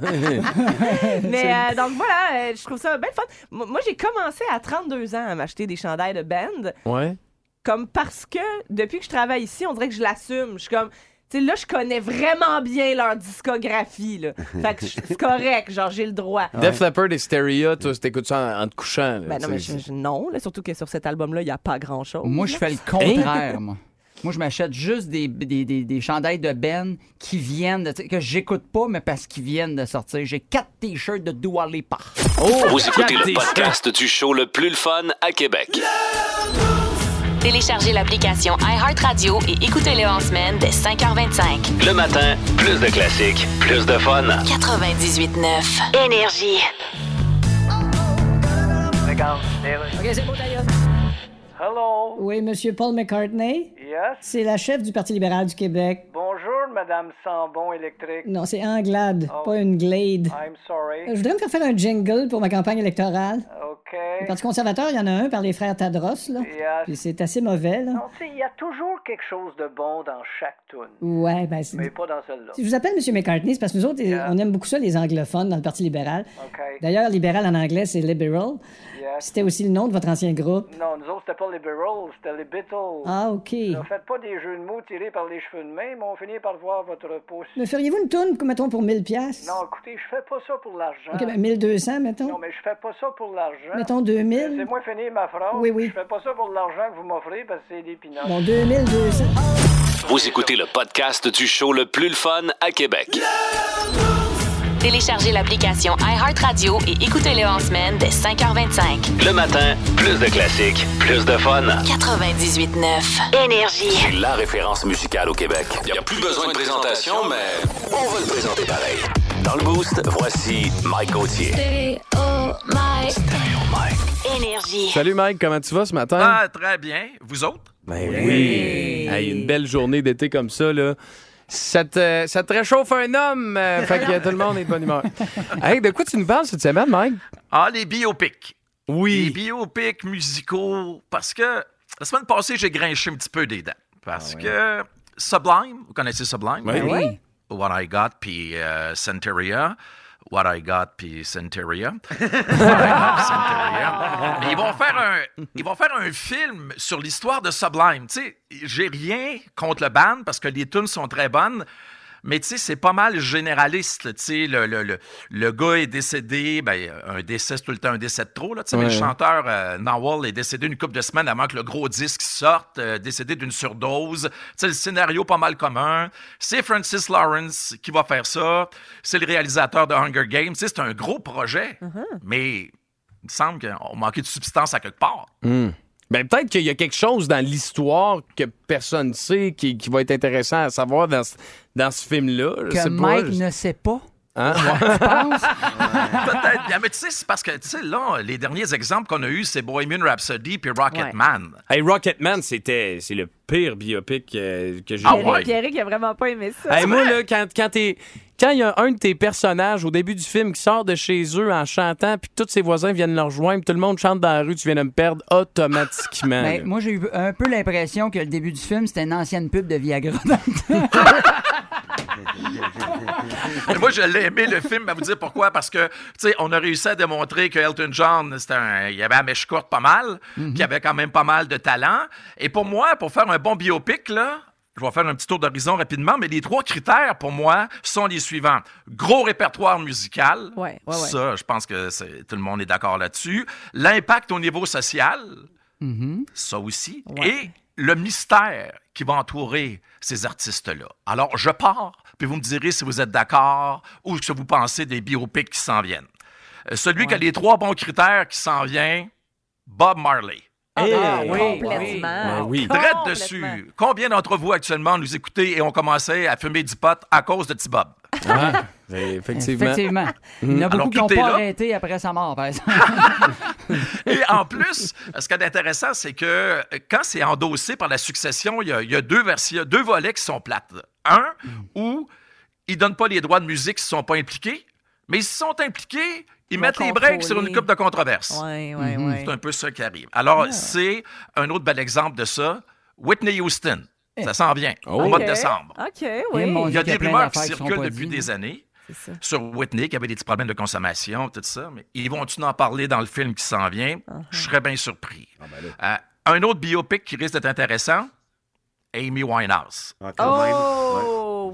Mais euh, donc voilà, euh, je trouve ça bien fun. Moi, moi, j'ai commencé à 32 ans à m'acheter des chandails de band, Ouais. comme parce que depuis que je travaille ici, on dirait que je l'assume. Je suis comme, tu sais, là, je connais vraiment bien leur discographie, là. Fait que je- c'est correct, genre, j'ai le droit. Def Leppard et Stereo, toi, t'écoutes ça en, en te couchant. là, Ben non, mais tu sais, je- je- non, là, surtout que sur cet album-là, il n'y a pas grand-chose. Moi, je fais le contraire, moi. Moi, je m'achète juste des, des, des, des chandails de Ben qui viennent de. que j'écoute pas, mais parce qu'ils viennent de sortir. J'ai quatre t-shirts de Dua Lipa. Vous écoutez le podcast du show le plus le fun à Québec. Téléchargez l'application iHeartRadio et écoutez-le en semaine dès 5h25. Le matin, plus de classiques, plus de fun. 98.9 Énergie. OK, c'est bon, d'ailleurs. Hello. Oui, Monsieur Paul McCartney. Yes. C'est la chef du Parti libéral du Québec. Bonjour, Madame Sambon électrique. Non, c'est Anglade, Oh. pas une Glade. I'm sorry. Je voudrais me faire faire un jingle pour ma campagne électorale. OK. Le Parti conservateur, il y en a un par les frères Tadros, là. Yes. Puis c'est assez mauvais, là. Non, tu sais, il y a toujours quelque chose de bon dans chaque tune. Ouais, ben c'est... Mais pas dans celle-là. Si je vous appelle M. McCartney, c'est parce que nous autres, on aime beaucoup ça, les anglophones, dans le Parti libéral. OK. D'ailleurs, libéral en anglais, c'est liberal. Yes. C'était aussi le nom de votre ancien groupe? Non, nous autres, c'était pas les Beatles, c'était les Beatles. Ah, OK. Ne faites pas des jeux de mots tirés par les cheveux de main, mais on finit par recevoir votre pouce. Me feriez-vous une tourne, mettons, pour 1000 pièces Non, écoutez, je fais pas ça pour l'argent. OK, ben 1200, mettons. Non, mais je fais pas ça pour l'argent. Mettons 2000. Laissez-moi finir ma phrase. Oui, oui. Je fais pas ça pour l'argent que vous m'offrez parce que c'est des pinottes. Bon, 2200. Vous écoutez le podcast du show le plus le fun à Québec. Téléchargez l'application iHeartRadio et écoutez-le en semaine dès 5h25. Le matin, plus de classiques, plus de fun. 98.9 Énergie. C'est la référence musicale au Québec. Il n'y a plus besoin de présentation, mais on va le présenter pareil. Dans le boost, voici Mike Gauthier. Énergie. Salut Mike, comment tu vas ce matin? Ah, très bien. Vous autres? Ben oui. Hey, une belle journée d'été comme ça, là. Ça te, ça te réchauffe un homme. euh, fait que tout le monde est de bonne humeur. hey, de quoi tu nous parles cette semaine, Mike? Ah, les biopics. Oui. Les biopics musicaux. Parce que la semaine passée, j'ai grinché un petit peu des dents. Parce que Sublime, vous connaissez Sublime? Oui. Ben oui. What I Got, puis euh, Centuria. What I Got, puis. Et Ils vont, faire un, ils vont faire un film sur l'histoire de Sublime. Tu sais, j'ai rien contre le band parce que les tunes sont très bonnes. Mais tu sais, c'est pas mal généraliste. Tu sais, le, le, le, le gars est décédé, ben, un décès, c'est tout le temps un décès de trop. Là, mais le chanteur euh, Nawal est décédé une couple de semaines avant que le gros disque sorte, euh, décédé d'une surdose. Tu sais, le scénario pas mal commun. C'est Francis Lawrence qui va faire ça. C'est le réalisateur de Hunger Games. Tu sais, c'est un gros projet. Mais il me semble qu'on manquait de substance à quelque part. Hmm. Ben, peut-être qu'il y a quelque chose dans l'histoire que personne ne sait qui, qui va être intéressant à savoir dans, ce- dans ce film-là. Que pas, Mike je- ne sait pas. Hein? Tu penses? Peut-être mais tu sais, c'est parce que, tu sais, là, les derniers exemples qu'on a eus, c'est Bohemian Rhapsody puis Rocketman. Hey, Rocketman, c'était c'est le pire biopic euh, que j'ai Ah vu. ouais? Pierrick, il a vraiment pas aimé ça. Hey, moi, là, quand, quand t'es- Quand il y a un de tes personnages au début du film qui sort de chez eux en chantant, puis que tous ses voisins viennent le rejoindre, puis tout le monde chante dans la rue, tu viens de me perdre automatiquement. Ben, moi, j'ai eu un peu l'impression que le début du film, c'était une ancienne pub de Viagra. Moi, je l'ai aimé, le film, à vous dire pourquoi. Parce que, tu sais, on a réussi à démontrer que Elton John, c'était un, il avait la mèche courte pas mal, puis il avait quand même pas mal de talent. Et pour moi, pour faire un bon biopic, là, je vais faire un petit tour d'horizon rapidement, mais les trois critères pour moi sont les suivants. Gros répertoire musical. Ouais, ouais, ouais. Ça, je pense que c'est- tout le monde est d'accord là-dessus. L'impact au niveau social. Ça aussi. Et le mystère qui va entourer ces artistes-là. Alors, je pars, puis vous me direz si vous êtes d'accord ou ce que vous pensez des biopics qui s'en viennent. Euh, celui qui a les trois bons critères qui s'en vient, Bob Marley. Ah, Eh, oui, complètement. Ben oui. Drette Complètement. dessus. Combien d'entre vous actuellement nous écoutez et ont commencé à fumer du pot à cause de petit Bob? Ah, ben, effectivement. Effectivement. Il y en a Mhm. Alors, beaucoup qui n'ont pas là. arrêté après sa mort, par exemple. Et en plus, ce qui est intéressant, c'est que euh, quand c'est endossé par la succession, il y a, il y a deux versions, deux volets qui sont plates. Un où ils donnent pas les droits de musique s'ils sont pas impliqués, mais s'ils sont impliqués, ils mettent les breaks sur une coupe de. Ouais, ouais, Mhm. ouais. C'est un peu ça qui arrive. Alors, c'est un autre bel exemple de ça. Whitney Houston. Ça s'en vient au mois de décembre. OK, Eh, oui. Il y a des rumeurs qui circulent depuis des années sur Whitney qui avait des petits problèmes de consommation, tout ça. Mais ils vont-tu en parler dans le film qui s'en vient? Uh-huh. Je serais bien surpris. Euh, un autre biopic qui risque d'être intéressant, Amy Winehouse. Ah, quand même.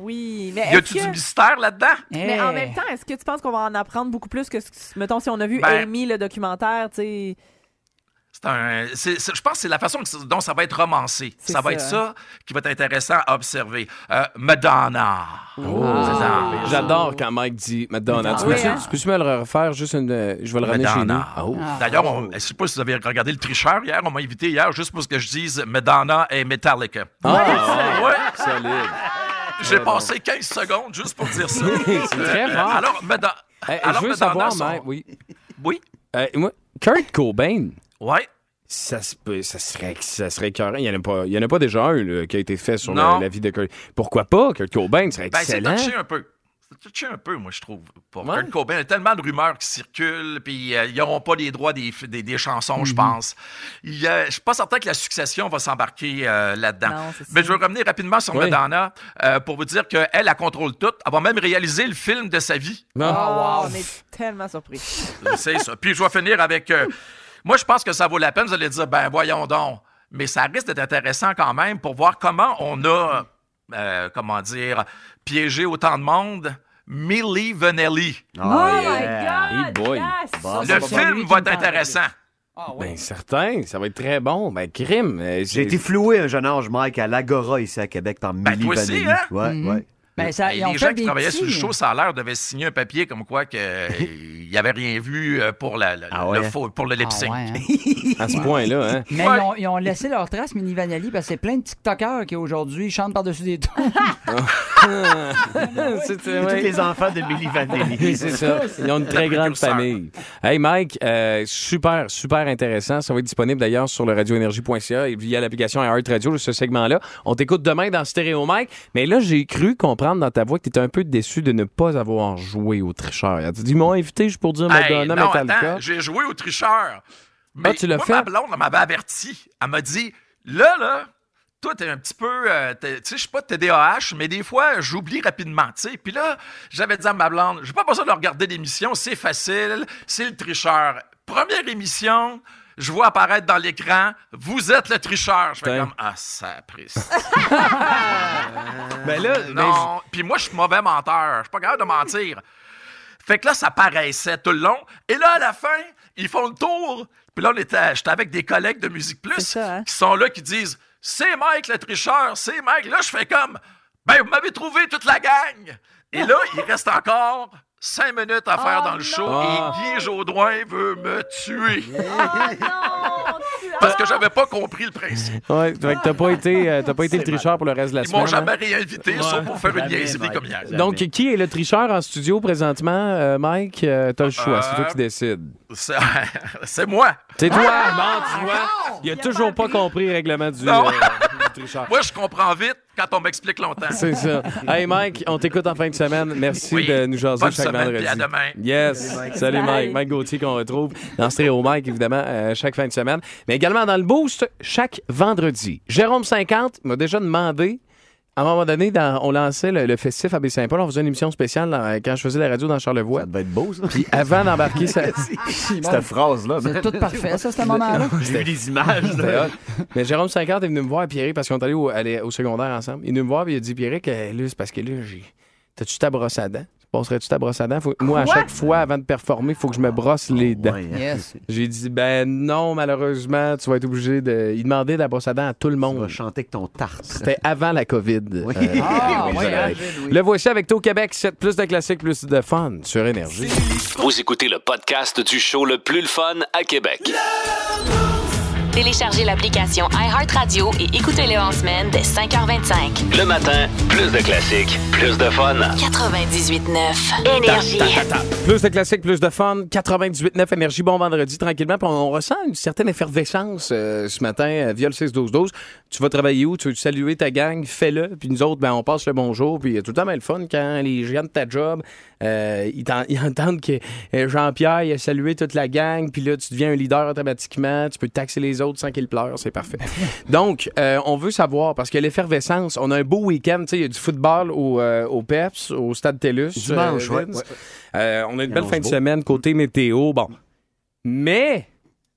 Ouais. Oh, oui. Mais Y a-tu que- du mystère là-dedans? Mais en Eh. même temps, est-ce que tu penses qu'on va en apprendre beaucoup plus que, ce- mettons, si on a vu Ben- Amy, le documentaire, tu sais... C'est un, c'est- c'est- je pense que c'est la façon que- dont ça va être romancé. Ça va être ça qui va être intéressant à observer. Euh, Madonna. Oh. C'est ça. J'adore quand Mike dit Madonna. Tu Oui, peux-tu hein? tu peux-tu me le refaire juste une. Je vais le ramener chez nous? Madonna. Oh. D'ailleurs, on- je sais pas si vous avez regardé le tricheur hier. On m'a invité hier juste pour que je dise Madonna et Metallica. Ah, Ouais. solide. J'ai passé 15 secondes juste pour dire ça. C'est très Euh, fort. Alors, Mada- Hey, alors je veux savoir, son- Mike, oui. Oui? Euh, moi, Kurt Cobain, Ouais. ça, serait, ça serait écœurant. Il n'y en, a pas- il y en a pas déjà un là, qui a été fait sur la, la vie de Kurt. Pourquoi pas? Kurt Cobain serait Ben, c'est excellent. touché un peu. C'est touché un peu, moi, je trouve. Pour Ouais. Kurt Cobain, il y a tellement de rumeurs qui circulent, puis euh, ils n'auront pas les droits des, des, des chansons, Mhm. je pense. Il y a- Je suis pas certain que la succession va s'embarquer euh, là-dedans. Mais ça. je veux revenir rapidement sur Oui. Madonna euh, pour vous dire qu'elle, elle contrôle tout. Elle va même réaliser le film de sa vie. Non. Oh, on est tellement surpris. C'est ça. Puis je vais finir avec. euh, moi, je pense que ça vaut la peine. Vous allez dire, ben voyons donc. Mais ça risque d'être intéressant quand même pour voir comment on a euh, comment dire, piéger autant de monde, Millie Vanelli. Oh, my God! Hey boy. yes! Bon, Le film va être intéressant. Ben, certain, ça va être très bon. Ben, crime. euh, J'ai été floué un jeune âge, Mike, à l'Agora ici à Québec, par Ben, Milli toi aussi, Vanilli. hein? Ouais, Mhm. ouais. Ben, ça, Et ont les fait gens qui travaillaient petits- sur le show, ça a l'air, devaient signer un papier comme quoi qu'il n'y avait rien vu euh, pour, la, la- Ah le faux- pour le lip Ah sync. ouais, hein. À ce point-là, hein? Mais Ouais. ils, ont, ils ont laissé leur trace, Mini Vanelli, parce que c'est plein de TikTokers qui aujourd'hui chantent par-dessus des tons. C'est- Tous les enfants de Milli Vanilli. Oui, c'est ça. Ils ont une très grande famille. Hey Mike, euh, super, super intéressant. Ça va être disponible d'ailleurs sur le radioénergie.ca et via l'application Heart Radio, ce segment-là. On t'écoute demain dans Stéréo Mike. Mais là, j'ai cru comprendre dans ta voix que tu étais un peu déçu de ne pas avoir joué au tricheur. Tu dis, ils m'ont invité juste pour dire Hey, Madonna, non, Metallica. j'ai joué au tricheur. Mais Ah, tu l'as fait? ma blonde, elle m'avait averti. Elle m'a dit, là, là, toi, t'es un petit peu, euh, tu sais, je suis pas TDAH, mais des fois, j'oublie rapidement, tu sais. Puis là, j'avais dit à ma blonde, j'ai pas besoin de regarder l'émission, c'est facile, c'est le tricheur. Première émission, je vois apparaître dans l'écran, vous êtes le tricheur. Je fais comme, ah, ça prise. Ben là, ben, Non, puis moi, je suis mauvais menteur. Je suis pas capable de mentir. Fait que là, ça paraissait tout le long. Et là, à la fin, ils font le tour. Puis là, on était, j'étais avec des collègues de Musique Plus ça, hein? qui sont là, qui disent C'est Mike le tricheur, c'est Mike. Là, je fais comme Ben, vous m'avez trouvé toute la gang. Et là, il reste encore cinq minutes à faire Oh dans le show non. et Guy Jodoin veut me tuer. Ah non! tu Parce que j'avais pas compris le principe. ouais, que t'as pas été, euh, t'as pas été le tricheur pour le reste de la Ils m'ont semaine. jamais hein? réinvité, sauf pour faire une Jamais, niaiserie comme hier. Donc, qui est le tricheur en studio présentement, euh, Mike? Euh, t'as le choix, c'est toi qui décides. C'est moi. C'est toi, Ah, bon, tu vois. Il a Il a toujours pas pas compris le règlement du, euh, du tricheur. Moi, je comprends vite quand on m'explique longtemps. C'est ça. Hey Mike, on t'écoute en fin de semaine. Merci Oui. de nous jaser Bonne chaque semaine, vendredi. à demain. Yes. Salut Mike. Mike Gauthier qu'on retrouve dans Stéréo Mike, évidemment, euh, chaque fin de semaine. Mais également dans le Boost, chaque vendredi. Jérôme 50 m'a déjà demandé, à un moment donné, dans- on lançait le, le festif à Baie-Saint-Paul, on faisait une émission spéciale dans- quand je faisais la radio dans Charlevoix. Ça devait être beau, ça. Puis avant d'embarquer ça... Cette phrase-là. C'est tout parfait, ça, ce moment-là. J'ai vu des images. C'était là. hot. Mais Jérôme 50 est venu me voir, Pierre, parce qu'on est allé au, aller au secondaire ensemble. Il est venu me voir et il a dit Pierre, que là, c'est parce que là, j'ai. T'as-tu ta brosse à dents? Passerais-tu ta brosse à dents? Faut- Moi, à chaque fois, avant de performer, il faut que je me brosse les dents. Ouais, hein. Yes. J'ai dit, ben non, malheureusement, tu vas être obligé de. Il demandait de la brosse à dents à tout le Tu vas monde. chanter avec ton tarte. C'était avant la COVID. Oui. Euh, Ah, hein, oui. Le voici avec Taux Québec, 7 plus de classiques, plus de fun sur Énergie. Vous écoutez le podcast du show le plus le fun à Québec. Téléchargez l'application iHeartRadio et écoutez-le en semaine dès 5h25. Le matin, plus de classiques, plus de fun. 98.9 Énergie. Plus de classiques, plus de fun. 98.9 Énergie, bon vendredi, tranquillement. Puis on, on ressent une certaine effervescence euh, ce matin euh, via le 6-12-12. Tu vas travailler où? Tu veux saluer ta gang? Fais-le. Puis nous autres, ben, on passe le bonjour. Puis il y a tout le temps bien le fun quand les gens de ta job, euh, ils, t'en- ils entendent que euh, Jean-Pierre il a salué toute la gang. Puis là, tu deviens un leader automatiquement. Tu peux taxer les autres sans qu'ils pleurent. C'est parfait. Donc, euh, on veut savoir, parce que l'effervescence, on a un beau week-end. Tu sais, il y a du football au, euh, au PEPS, au Stade TELUS. Dimanche, euh, ouais, on a une belle fin de semaine côté météo. Bon. Mais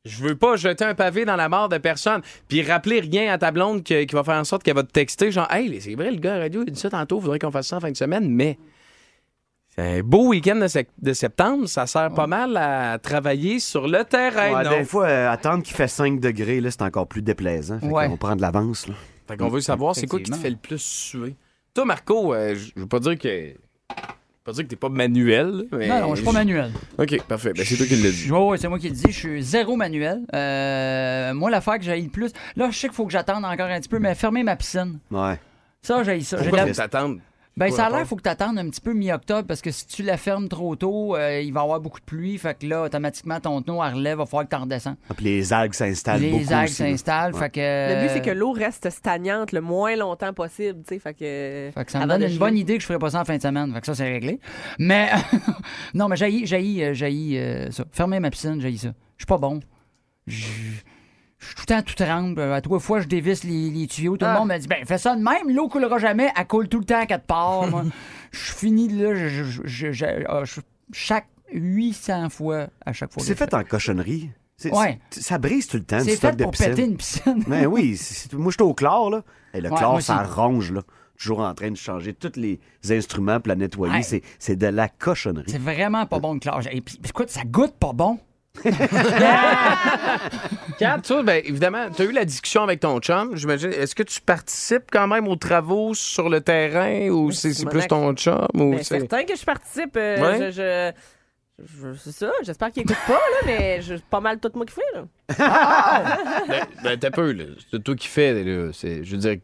je veux pas jeter un pavé dans la mort de personne puis rappeler rien à ta blonde qui va faire en sorte qu'elle va te texter genre Hey, c'est vrai, le gars radio, il dit ça tantôt, faudrait qu'on fasse ça en fin de semaine, mais un beau week-end de, sec- de septembre, ça sert pas mal à travailler sur le terrain, Ouais, non? des fois, euh, attendre qu'il fait 5 degrés, là, c'est encore plus déplaisant. Fait Ouais. On prend de l'avance. là. Fait qu'on veut savoir, c'est quoi qui te fait le plus suer? Toi, Marco, euh, je veux pas dire que. je veux pas dire que t'es pas manuel, mais. Non, non, je suis pas manuel. OK, parfait. Ben, c'est toi qui l'as dit. Ouais, ouais, c'est moi qui le dis. Je suis zéro manuel. Euh, moi, l'affaire que j'ai le plus. Là, je sais qu'il faut que j'attende encore un petit peu, mais fermer ma piscine. Ouais. Ça, j'ai ça. J'ai Pourquoi de la- t'attendre? Ben, ça a l'air faut que tu attendes un petit peu mi-octobre parce que si tu la fermes trop tôt, euh, il va y avoir beaucoup de pluie. Fait que là, automatiquement, ton tonneau à relève, va falloir que tu redescends. Ah, Puis les algues s'installent beaucoup Les algues s'installent. Ouais. Fait que. Le but, c'est que l'eau reste stagnante le moins longtemps possible, tu sais, fait que... Fait que ça me donne une bonne idée que je ferais pas ça en fin de semaine. Fait que ça, c'est réglé. Mais, non, mais j'ai j'ai j'ai ça. Fermer ma piscine, j'ai ça. Je suis pas bon. Je je suis tout le temps tout tremble. À trois fois, je dévisse les, les tuyaux. Tout Ah. le monde me dit, ben, fais ça de même. L'eau coulera jamais. Elle coule tout le temps à quatre parts. moi. Je finis de là. Je, je- ah, chaque 800 fois à chaque fois. C'est fait en cochonnerie. Ouais. Ça brise tout le temps, C'est fait de pour piscine. péter une piscine. Ben oui, c'est- moi, j'étais au chlore, là. Et le Ouais, chlore, ça ronge, là. toujours en train de changer tous les instruments pour la nettoyer. Ouais. C'est- de la cochonnerie. C'est vraiment pas bon de clore. Et puis, écoute, ça goûte pas bon. Kat, toi, ben, évidemment, tu as eu la discussion avec ton chum. J'imagine, est-ce que tu participes quand même aux travaux sur le terrain ou c'est c'est plus ton chum? Ou Ben, c'est- certain que je participe. euh, Ouais? je, je- je- c'est ça. J'espère qu'il écoute pas, là, mais je, pas mal tout moi qui fais. Là. Ben, ben, t'as peu, là. C'est toi qui fais, là. C'est, je veux dire.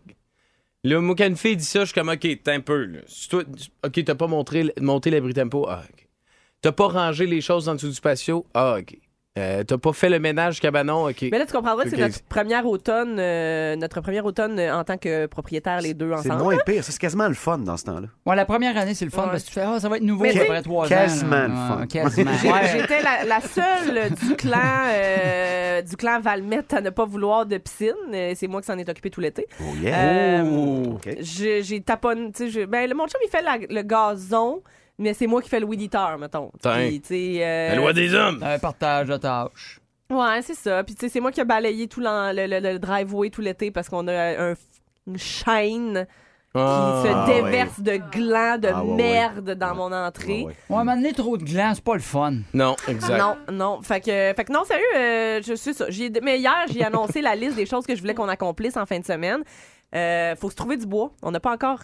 Là, moi, quand une fille dit ça, je suis comme, OK, t'as un peu, là. Si toi, OK, t'as pas montré, monté l'abri tempo. Ah, OK. T'as pas rangé les choses en dessous du patio. Ah, OK. Euh, t'as pas fait le ménage cabanon. OK. Mais là, tu comprendras que c'est notre première automne, euh, notre première automne euh, en tant que propriétaire, les deux C'est ensemble. moins pire. Ça, C'est quasiment le fun dans ce temps-là. Ouais, la première année, c'est le fun Ouais. parce que tu fais, ah, ça va être nouveau Mais après t'sais, trois ans. quasiment là. le fun. Ouais, quasiment. J'ai- Ouais. J'étais la, la seule du clan euh, du clan Valmette à ne pas vouloir de piscine. Euh, C'est moi qui s'en est occupé tout l'été. Oh yeah. Euh, Oh, OK. J'ai j'ai taponné. tu sais, j'ai- Ben, le- mon chum, il fait la- le gazon, mais c'est moi qui fais le weed eater, mettons. Puis, tu sais, euh, La loi des hommes. Un partage de tâches. Ouais, c'est ça. Puis, tu sais, c'est moi qui ai balayé tout le, le- le driveway tout l'été parce qu'on a un, une chaîne Ah. qui se Ah, déverse de glands de Ah, ouais, merde dans mon entrée. Ouais, ouais. Ouais, m'amener trop de glands, c'est pas le fun. Non, exact. Non, non. Fait que, fait que non, sérieux, euh, je suis ça. Mais hier, j'ai annoncé la liste des choses que je voulais qu'on accomplisse en fin de semaine. Euh, faut se trouver du bois. On n'a pas encore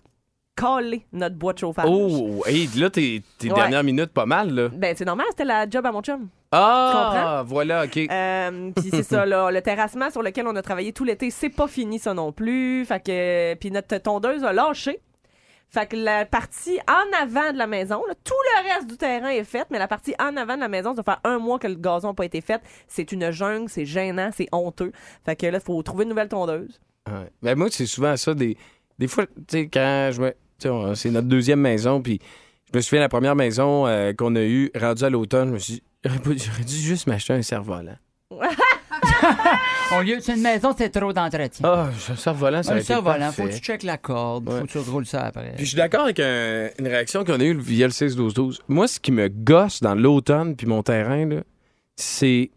calé notre bois de chauffage. Oh, hey, là, t'es, t'es Ouais. dernières minutes pas mal, là. Ben, c'est normal, c'était la job à mon chum. Ah, voilà, OK. Euh, puis c'est ça, là, le terrassement sur lequel on a travaillé tout l'été, c'est pas fini ça non plus. Fait que, puis notre tondeuse a lâché. Fait que la partie en avant de la maison, là, tout le reste du terrain est fait, mais la partie en avant de la maison, ça fait un mois que le gazon n'a pas été fait. C'est une jungle, c'est gênant, c'est honteux. Fait que là, il faut trouver une nouvelle tondeuse. Ouais. Ben, moi, c'est souvent ça. Des, des fois, tu sais, quand je me. C'est notre deuxième maison, puis je me souviens, la première maison euh, qu'on a eue, rendue à l'automne, je me suis dit, j'aurais dû juste m'acheter un cerf-volant. Au lieu, c'est une maison, c'est trop d'entretien. Ah, un cerf-volant, ça un cerf-volant, faut que tu checkes la corde, faut que tu roules ça après. Puis je suis d'accord avec un- une réaction qu'on a eue via le 6-12-12. Moi, ce qui me gosse dans l'automne puis mon terrain, là, c'est.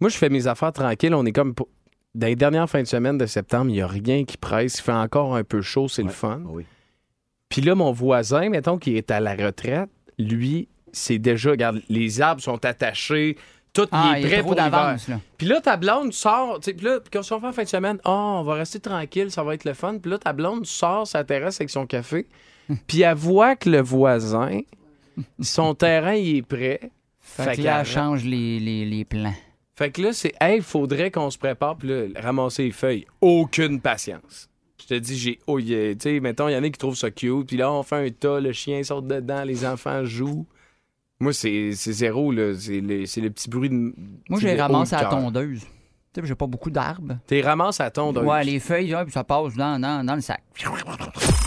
Moi, je fais mes affaires tranquilles. On est comme. Dans les dernières fins de semaine de septembre, il n'y a rien qui presse. Il fait encore un peu chaud, c'est le fun. Oui. Puis là, mon voisin, mettons, qui est à la retraite, lui, c'est déjà. Regarde, les arbres sont attachés. Tout Ah, il est prêt pour l'hiver. Puis là, ta blonde sort. tu sais, Puis là, quand on fait en fin de semaine, oh, on va rester tranquille, ça va être le fun. Puis là, ta blonde sort sa terrasse avec son café. Puis elle voit que le voisin, son terrain, il est prêt. Fait, que là, elle change les, les, les plans. Fait que là, c'est, hey, faudrait qu'on se prépare, puis là, ramasser les feuilles. Aucune patience. Je te dis, j'ai, oh, yeah. tu sais, mettons, il y en a qui trouvent ça cute, puis là, on fait un tas, le chien saute dedans, les enfants jouent. Moi, c'est, c'est zéro, là. C'est le, petit bruit de. Moi, j'ai ramassé à la tondeuse. Tu sais, j'ai pas beaucoup d'arbres. T'es ramasses à tondeuse. Ouais, les feuilles, là, puis ça passe dans, dans, dans le sac.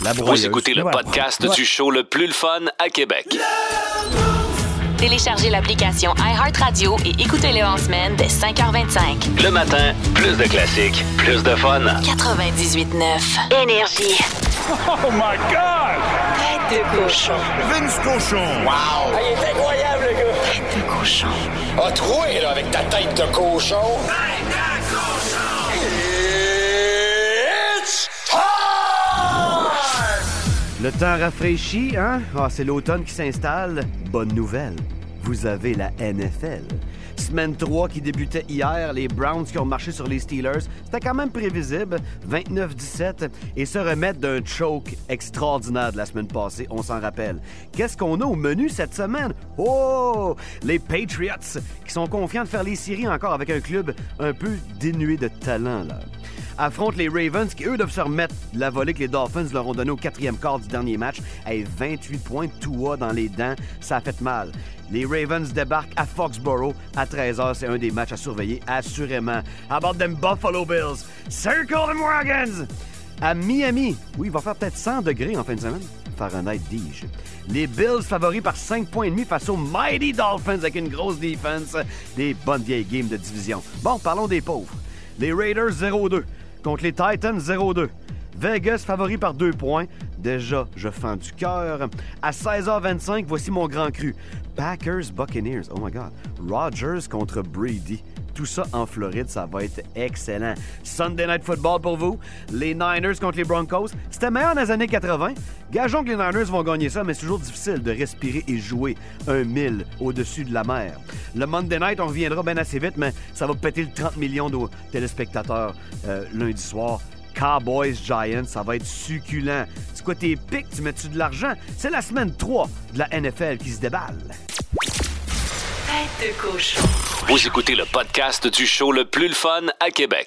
La Vous écoutez le Voilà. podcast Ouais. du show le plus le fun à Québec. Téléchargez l'application iHeartRadio et écoutez-le en semaine dès 5h25. Le matin, plus de classiques, plus de fun. 98.9 Énergie. Oh my God! Tête de cochon. Vince Cochon! Wow! il est incroyable, le gars! Tête de cochon. A troué, là, avec ta tête de cochon! Tête de cochon! It's time! Le temps rafraîchit, hein? Ah, c'est l'automne qui s'installe. Bonne nouvelle, vous avez la NFL. Semaine 3 qui débutait hier, les Browns qui ont marché sur les Steelers. C'était quand même prévisible, 29-17, et se remettre d'un choke extraordinaire de la semaine passée, on s'en rappelle. Qu'est-ce qu'on a au menu cette semaine? Oh! Les Patriots qui sont confiants de faire les séries encore avec un club un peu dénué de talent, là affrontent les Ravens qui, eux, doivent se remettre de la volée que les Dolphins leur ont donnée au quatrième quart du dernier match. Hey, 28 points Tua dans les dents, ça a fait mal. Les Ravens débarquent à Foxborough à 13h. C'est un des matchs à surveiller, assurément. How about them Buffalo Bills? Circle them wagons! À Miami, oui, il va faire peut-être 100 degrés en fin de semaine. Fahrenheit, dis-je. Les Bills favoris par 5 points et demi face aux Mighty Dolphins avec une grosse défense. Des bonnes vieilles games de division. Bon, parlons des pauvres. Les Raiders 0-2 contre les Titans 0-2. Vegas favori par 2 points. Déjà, je fends du cœur. À 16h25, voici mon grand cru. Packers Buccaneers. Oh my God. Rodgers contre Brady. Tout ça en Floride, ça va être excellent. Sunday Night Football pour vous. Les Niners contre les Broncos. C'était meilleur dans les années 80. Gageons que les Niners vont gagner ça, mais c'est toujours difficile de respirer et jouer un mille au-dessus de la mer. Le Monday Night, on reviendra bien assez vite, mais ça va péter le 30 millions de téléspectateurs euh, lundi soir. Cowboys Giants, ça va être succulent. C'est quoi tes pics? Tu mets-tu de l'argent? C'est la semaine 3 de la NFL qui se déballe. Tête de cochon. Vous écoutez le podcast du show le plus le fun à Québec.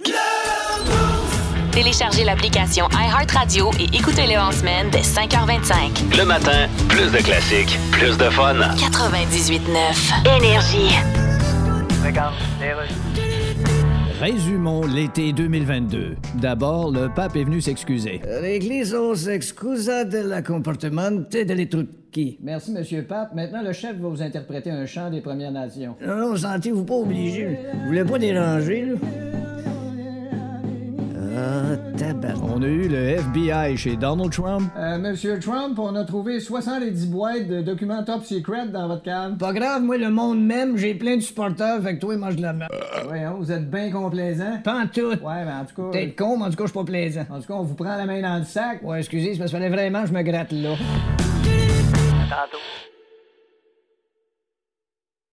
Téléchargez l'application iHeartRadio et écoutez-le en semaine dès 5h25. Le matin, plus de classiques, plus de fun. 98.9 Énergie. Regarde, les Résumons l'été 2022. D'abord, le pape est venu s'excuser. L'Église s'excusa del comportamento delle Merci, Monsieur Pape. Maintenant, le chef va vous interpréter un chant des Premières Nations. Non, non, sentez-vous pas obligé. Vous voulez pas déranger, là? Ah, tabac. On a eu le FBI chez Donald Trump. Euh, Monsieur Trump, on a trouvé 70 boîtes de documents top secret dans votre cave. Pas grave, moi, le monde même, j'ai plein de supporters, fait que toi, mange de la merde. Voyons, vous êtes bien complaisant. Pas en tout. Ouais, mais en tout cas. Peut-être con, mais en tout cas, je suis pas plaisant. En tout cas, on vous prend la main dans le sac. Ouais, excusez, c'est parce qu'il fallait vraiment que je me gratte là. Tantôt.